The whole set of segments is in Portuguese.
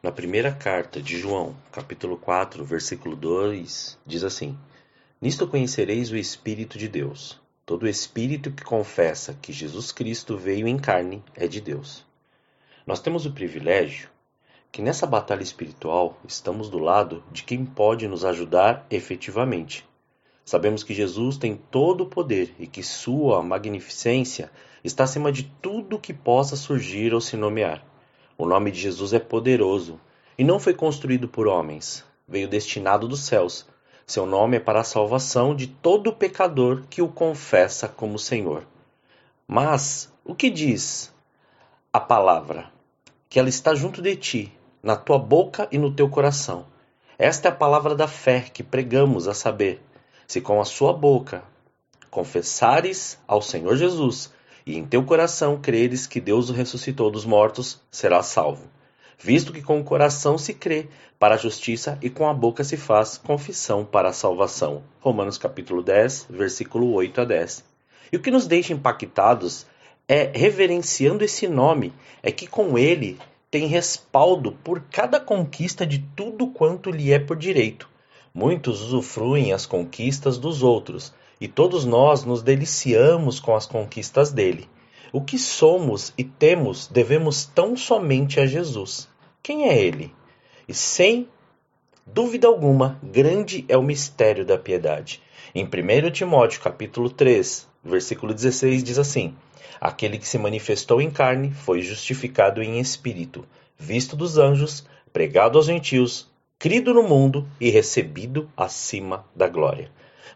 Na primeira carta de João, capítulo 4, versículo 2, diz assim: Nisto conhecereis o Espírito de Deus. Todo espírito que confessa que Jesus Cristo veio em carne é de Deus. Nós temos o privilégio que nessa batalha espiritual estamos do lado de quem pode nos ajudar efetivamente. Sabemos que Jesus tem todo o poder e que sua magnificência está acima de tudo que possa surgir ou se nomear. O nome de Jesus é poderoso e não foi construído por homens, veio destinado dos céus. Seu nome é para a salvação de todo pecador que o confessa como Senhor. Mas o que diz a palavra? Que ela está junto de ti, na tua boca e no teu coração. Esta é a palavra da fé que pregamos, a saber, se com a sua boca confessares ao Senhor Jesus e em teu coração creres que Deus o ressuscitou dos mortos, serás salvo. Visto que com o coração se crê para a justiça e com a boca se faz confissão para a salvação. Romanos capítulo 10, versículo 8 a 10. E o que nos deixa impactados é reverenciando esse nome, é que com ele tem respaldo por cada conquista de tudo quanto lhe é por direito. Muitos usufruem as conquistas dos outros, e todos nós nos deliciamos com as conquistas dele. O que somos e temos devemos tão somente a Jesus. Quem é ele? E sem dúvida alguma, grande é o mistério da piedade. Em 1 Timóteo, capítulo 3, versículo 16 diz assim: Aquele que se manifestou em carne foi justificado em espírito, visto dos anjos, pregado aos gentios, crido no mundo e recebido acima da glória.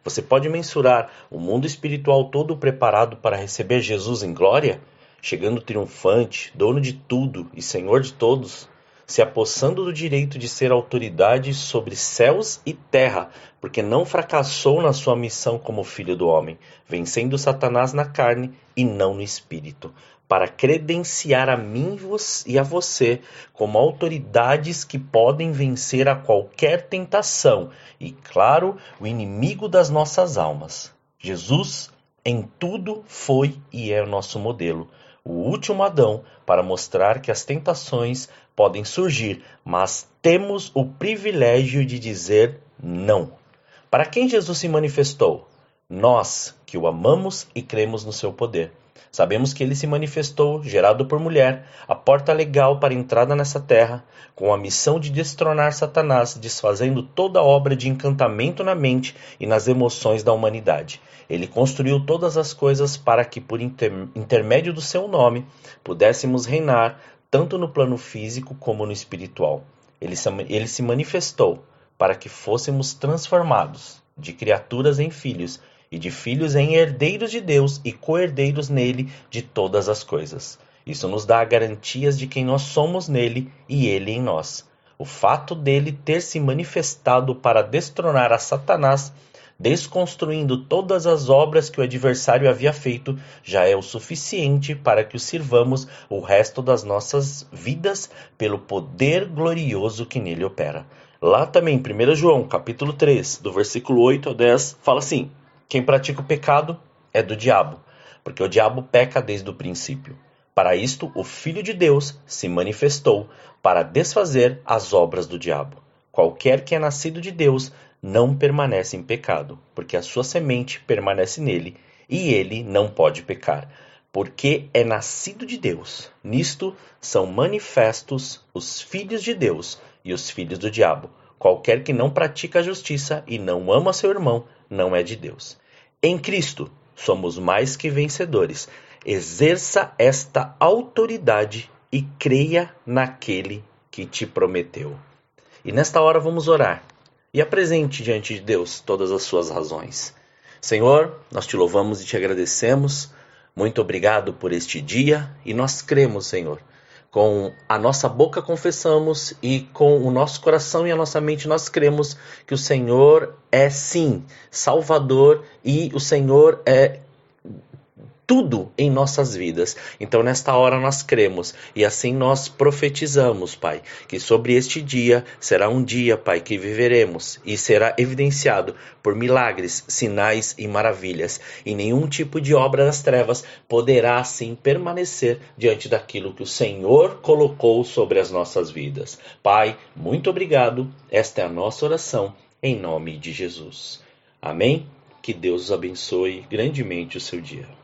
Você pode mensurar o mundo espiritual todo preparado para receber Jesus em glória, chegando triunfante, dono de tudo e senhor de todos, se apossando do direito de ser autoridade sobre céus e terra, porque não fracassou na sua missão como filho do homem, vencendo Satanás na carne e não no espírito, para credenciar a mim e a você como autoridades que podem vencer a qualquer tentação e, claro, o inimigo das nossas almas. Jesus, em tudo, foi e é o nosso modelo, o último Adão, para mostrar que as tentações podem surgir, mas temos o privilégio de dizer não. Para quem Jesus se manifestou? Nós, que o amamos e cremos no seu poder. Sabemos que ele se manifestou, gerado por mulher, a porta legal para a entrada nessa terra, com a missão de destronar Satanás, desfazendo toda obra de encantamento na mente e nas emoções da humanidade. Ele construiu todas as coisas para que, por inter intermédio do seu nome, pudéssemos reinar tanto no plano físico como no espiritual. Ele se, ele se manifestou para que fôssemos transformados de criaturas em filhos e de filhos em herdeiros de Deus e co-herdeiros nele de todas as coisas. Isso nos dá garantias de quem nós somos nele e ele em nós. O fato dele ter se manifestado para destronar a Satanás, desconstruindo todas as obras que o adversário havia feito, já é o suficiente para que o sirvamos o resto das nossas vidas pelo poder glorioso que nele opera. Lá também, 1 João, capítulo 3, do versículo 8 ao 10, fala assim: quem pratica o pecado é do diabo, porque o diabo peca desde o princípio. Para isto, o Filho de Deus se manifestou para desfazer as obras do diabo. Qualquer que é nascido de Deus não permanece em pecado, porque a sua semente permanece nele e ele não pode pecar, porque é nascido de Deus. Nisto são manifestos os filhos de Deus e os filhos do diabo. Qualquer que não pratica a justiça e não ama seu irmão não é de Deus. Em Cristo somos mais que vencedores. Exerça esta autoridade e creia naquele que te prometeu. E nesta hora vamos orar e apresente diante de Deus todas as suas razões. Senhor, nós te louvamos e te agradecemos. Muito obrigado por este dia e nós cremos, Senhor, com a nossa boca confessamos e com o nosso coração e a nossa mente nós cremos que o Senhor é sim Salvador e o Senhor é tudo em nossas vidas. Então, nesta hora, nós cremos e assim nós profetizamos, Pai, que sobre este dia será um dia, Pai, que viveremos e será evidenciado por milagres, sinais e maravilhas. E nenhum tipo de obra das trevas poderá, assim, permanecer diante daquilo que o Senhor colocou sobre as nossas vidas. Pai, muito obrigado. Esta é a nossa oração, em nome de Jesus. Amém? Que Deus abençoe grandemente o seu dia.